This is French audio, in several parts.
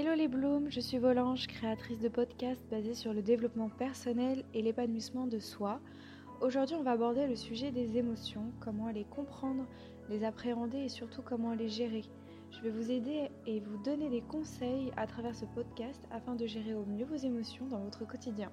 Hello les blooms, je suis Volange, créatrice de podcasts basés sur le développement personnel et l'épanouissement de soi. Aujourd'hui, on va aborder le sujet des émotions, comment les comprendre, les appréhender et surtout comment les gérer. Je vais vous aider et vous donner des conseils à travers ce podcast afin de gérer au mieux vos émotions dans votre quotidien.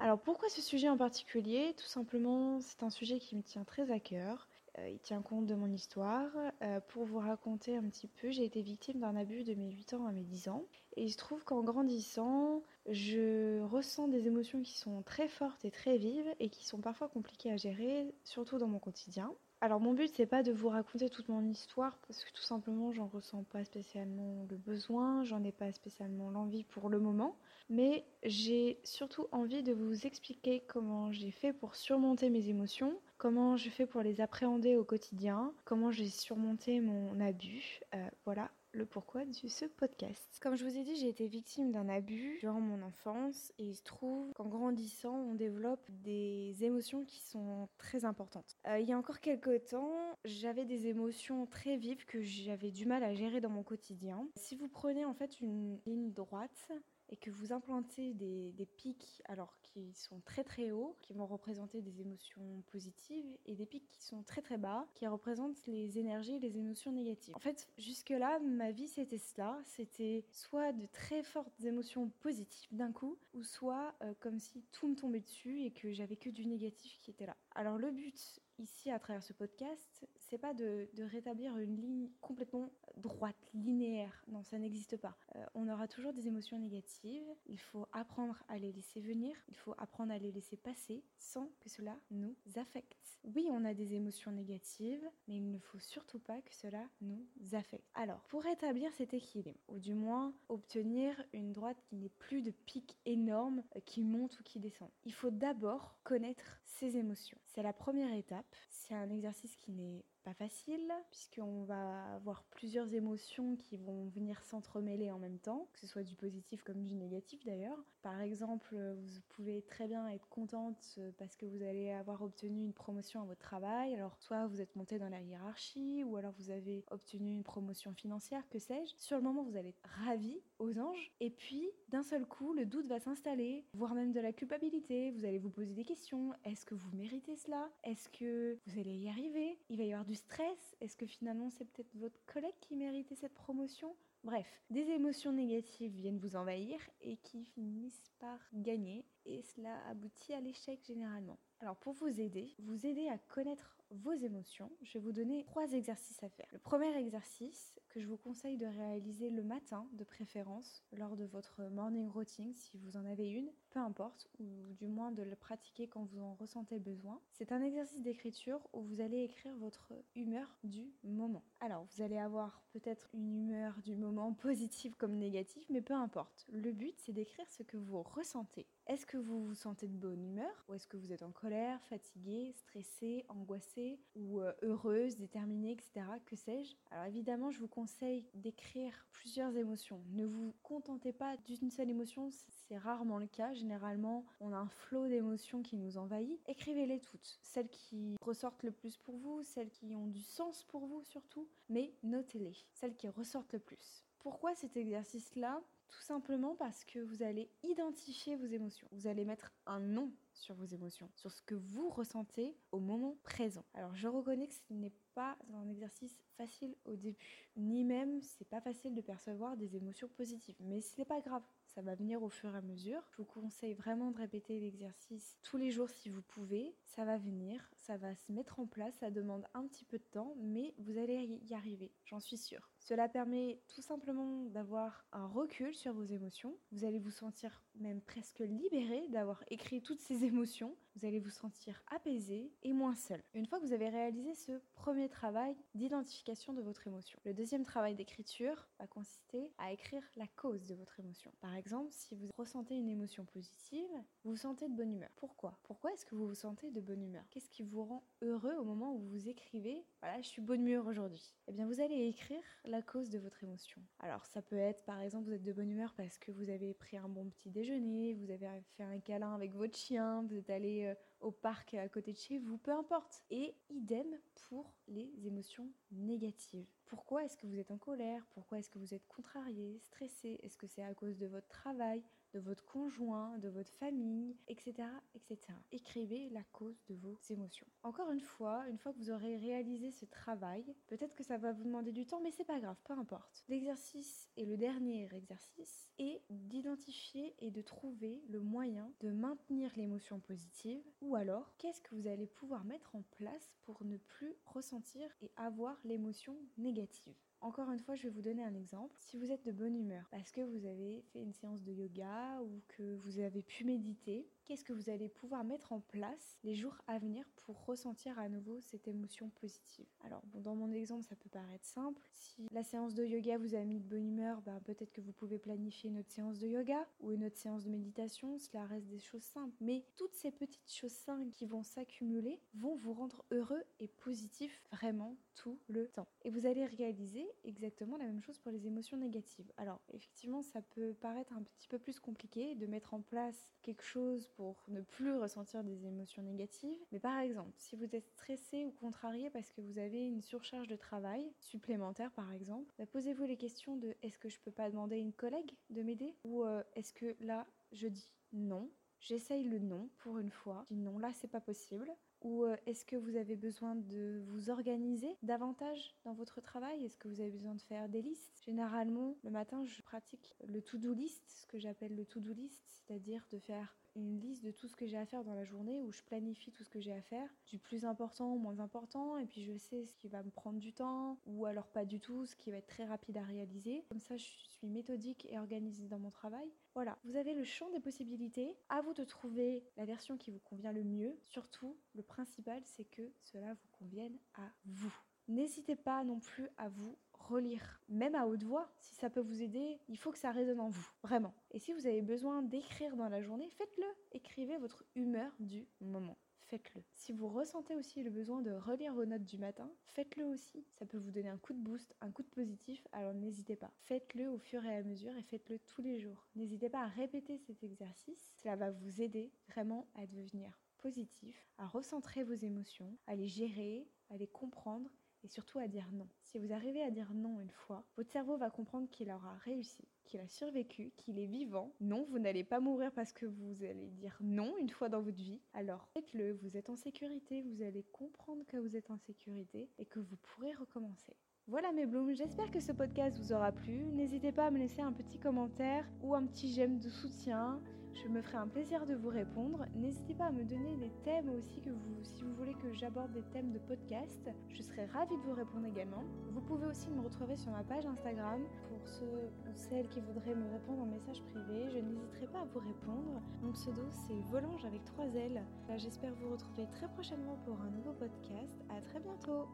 Alors pourquoi ce sujet en particulier? Tout simplement, c'est un sujet qui me tient très à cœur. Euh, il tient compte de mon histoire. Euh, pour vous raconter un petit peu, j'ai été victime d'un abus de mes 8 ans à mes 10 ans. Et il se trouve qu'en grandissant, je ressens des émotions qui sont très fortes et très vives et qui sont parfois compliquées à gérer, surtout dans mon quotidien. Alors mon but c'est pas de vous raconter toute mon histoire parce que tout simplement j'en ressens pas spécialement le besoin, j'en ai pas spécialement l'envie pour le moment, mais j'ai surtout envie de vous expliquer comment j'ai fait pour surmonter mes émotions, comment je fais pour les appréhender au quotidien, comment j'ai surmonté mon abus, euh, voilà le pourquoi de ce podcast. Comme je vous ai dit, j'ai été victime d'un abus durant mon enfance et il se trouve qu'en grandissant, on développe des émotions qui sont très importantes. Euh, il y a encore quelques temps, j'avais des émotions très vives que j'avais du mal à gérer dans mon quotidien. Si vous prenez en fait une ligne droite, et que vous implantez des, pics alors qui sont très très hauts, qui vont représenter des émotions positives, et des pics qui sont très très bas, qui représentent les énergies et les émotions négatives. En fait, jusque-là, ma vie c'était cela, c'était soit de très fortes émotions positives d'un coup, ou soit euh, comme si tout me tombait dessus et que j'avais que du négatif qui était là. Alors le but ici à travers ce podcast, c'est pas de, rétablir une ligne complètement droite, linéaire. Non, ça n'existe pas. Euh, on aura toujours des émotions négatives. Il faut apprendre à les laisser venir. Il faut apprendre à les laisser passer sans que cela nous affecte. Oui, on a des émotions négatives, mais il ne faut surtout pas que cela nous affecte. Alors, pour rétablir cet équilibre, ou du moins obtenir une droite qui n'est plus de pic énorme euh, qui monte ou qui descend, il faut d'abord connaître ses émotions. C'est la première étape. C'est un exercice qui n'est pas facile, puisqu'on va avoir plusieurs émotions qui vont venir s'entremêler en même temps, que ce soit du positif comme du négatif d'ailleurs. Par exemple, vous pouvez très bien être contente parce que vous allez avoir obtenu une promotion à votre travail, alors soit vous êtes monté dans la hiérarchie, ou alors vous avez obtenu une promotion financière, que sais-je. Sur le moment, vous allez être ravi aux anges, et puis d'un seul coup, le doute va s'installer, voire même de la culpabilité. Vous allez vous poser des questions. Est-ce que vous méritez cela? Est-ce que vous allez y arriver? Il va y avoir du stress Est-ce que finalement c'est peut-être votre collègue qui méritait cette promotion? Bref, des émotions négatives viennent vous envahir et qui finissent par gagner et cela aboutit à l'échec généralement. Alors pour vous aider, vous aider à connaître vos émotions, je vais vous donner trois exercices à faire. Le premier exercice que je vous conseille de réaliser le matin de préférence lors de votre morning routine si vous en avez une, peu importe, ou du moins de le pratiquer quand vous en ressentez besoin. C'est un exercice d'écriture où vous allez écrire votre humeur du moment. Alors vous allez avoir peut-être une humeur du moment positive comme négative, mais peu importe. Le but c'est d'écrire ce que vous ressentez. Est-ce que vous vous sentez de bonne humeur ou est-ce que vous êtes en colère, fatigué, stressé, angoissé ou euh, heureuse, déterminée, etc. Que sais-je? Alors évidemment, je vous conseille d'écrire plusieurs émotions. Ne vous contentez pas d'une seule émotion, c'est rarement le cas. Généralement, on a un flot d'émotions qui nous envahit. Écrivez-les toutes. Celles qui ressortent le plus pour vous, celles qui ont du sens pour vous surtout, mais notez-les. Celles qui ressortent le plus. Pourquoi cet exercice-là? Tout simplement parce que vous allez identifier vos émotions. Vous allez mettre un nom sur vos émotions, sur ce que vous ressentez au moment présent. Alors je reconnais que ce n'est pas un exercice facile au début, ni même c'est pas facile de percevoir des émotions positives, mais ce n'est pas grave. Ça va venir au fur et à mesure. Je vous conseille vraiment de répéter l'exercice tous les jours si vous pouvez. Ça va venir, ça va se mettre en place, ça demande un petit peu de temps, mais vous allez y arriver, j'en suis sûre. Cela permet tout simplement d'avoir un recul sur vos émotions. Vous allez vous sentir même presque libéré d'avoir écrit toutes ces émotions. Vous allez vous sentir apaisé et moins seul. Une fois que vous avez réalisé ce premier travail d'identification de votre émotion, le deuxième travail d'écriture va consister à écrire la cause de votre émotion. Par exemple, si vous ressentez une émotion positive, vous vous sentez de bonne humeur. Pourquoi? Pourquoi est-ce que vous vous sentez de bonne humeur? Qu'est-ce qui vous rend heureux au moment où vous écrivez Voilà, je suis bonne humeur aujourd'hui. Eh bien, vous allez écrire la cause de votre émotion. Alors, ça peut être, par exemple, vous êtes de bonne humeur parce que vous avez pris un bon petit déjeuner déjeuner, vous avez fait un câlin avec votre chien, vous êtes allé euh, au parc à côté de chez vous, peu importe. Et idem pour les émotions négatives. Pourquoi est-ce que vous êtes en colère? Pourquoi est-ce que vous êtes contrarié, stressé? Est-ce que c'est à cause de votre travail? De votre conjoint, de votre famille, etc., etc. Écrivez la cause de vos émotions. Encore une fois, une fois que vous aurez réalisé ce travail, peut-être que ça va vous demander du temps, mais c'est pas grave, peu importe. L'exercice et le dernier exercice est d'identifier et de trouver le moyen de maintenir l'émotion positive ou alors qu'est-ce que vous allez pouvoir mettre en place pour ne plus ressentir et avoir l'émotion négative. Encore une fois, je vais vous donner un exemple. Si vous êtes de bonne humeur parce que vous avez fait une séance de yoga ou que vous avez pu méditer, qu'est-ce que vous allez pouvoir mettre en place les jours à venir pour ressentir à nouveau cette émotion positive? Alors, bon, dans mon exemple, ça peut paraître simple. Si la séance de yoga vous a mis de bonne humeur, ben, peut-être que vous pouvez planifier une autre séance de yoga ou une autre séance de méditation. Cela reste des choses simples. Mais toutes ces petites choses simples qui vont s'accumuler vont vous rendre heureux et positif vraiment tout le temps. Et vous allez réaliser exactement la même chose pour les émotions négatives. Alors, effectivement, ça peut paraître un petit peu plus compliqué de mettre en place quelque chose pour pour ne plus ressentir des émotions négatives. Mais par exemple, si vous êtes stressé ou contrarié parce que vous avez une surcharge de travail supplémentaire par exemple, bah, posez-vous les questions de est-ce que je peux pas demander à une collègue de m'aider? Ou euh, est-ce que là je dis non J'essaye le non pour une fois. Je dis non, là c'est pas possible. Ou euh, est-ce que vous avez besoin de vous organiser davantage dans votre travail? Est-ce que vous avez besoin de faire des listes? Généralement, le matin, je pratique le to-do list, ce que j'appelle le to-do list, c'est-à-dire de faire une liste de tout ce que j'ai à faire dans la journée où je planifie tout ce que j'ai à faire, du plus important au moins important, et puis je sais ce qui va me prendre du temps, ou alors pas du tout, ce qui va être très rapide à réaliser. Comme ça, je suis méthodique et organisée dans mon travail. Voilà, vous avez le champ des possibilités. À vous de trouver la version qui vous convient le mieux. Surtout, le principal, c'est que cela vous convienne à vous. N'hésitez pas non plus à vous relire, même à haute voix, si ça peut vous aider, il faut que ça résonne en vous, vraiment. Et si vous avez besoin d'écrire dans la journée, faites-le. Écrivez votre humeur du moment faites-le. Si vous ressentez aussi le besoin de relire vos notes du matin, faites-le aussi. Ça peut vous donner un coup de boost, un coup de positif, alors n'hésitez pas. Faites-le au fur et à mesure et faites-le tous les jours. N'hésitez pas à répéter cet exercice, cela va vous aider vraiment à devenir positif, à recentrer vos émotions, à les gérer, à les comprendre et surtout à dire non. Si vous arrivez à dire non une fois, votre cerveau va comprendre qu'il aura réussi, qu'il a survécu, qu'il est vivant. Non, vous n'allez pas mourir parce que vous allez dire non une fois dans votre vie. Alors faites-le, vous êtes en sécurité, vous allez comprendre que vous êtes en sécurité et que vous pourrez recommencer. Voilà mes blooms, j'espère que ce podcast vous aura plu. N'hésitez pas à me laisser un petit commentaire ou un petit j'aime de soutien. Je me ferai un plaisir de vous répondre. N'hésitez pas à me donner des thèmes aussi que vous, si vous voulez que j'aborde des thèmes de podcast. Je serai ravie de vous répondre également. Vous pouvez aussi me retrouver sur ma page Instagram pour ceux ou celles qui voudraient me répondre en message privé. Je n'hésiterai pas à vous répondre. Mon pseudo c'est Volange avec trois L. J'espère vous retrouver très prochainement pour un nouveau podcast. À très bientôt.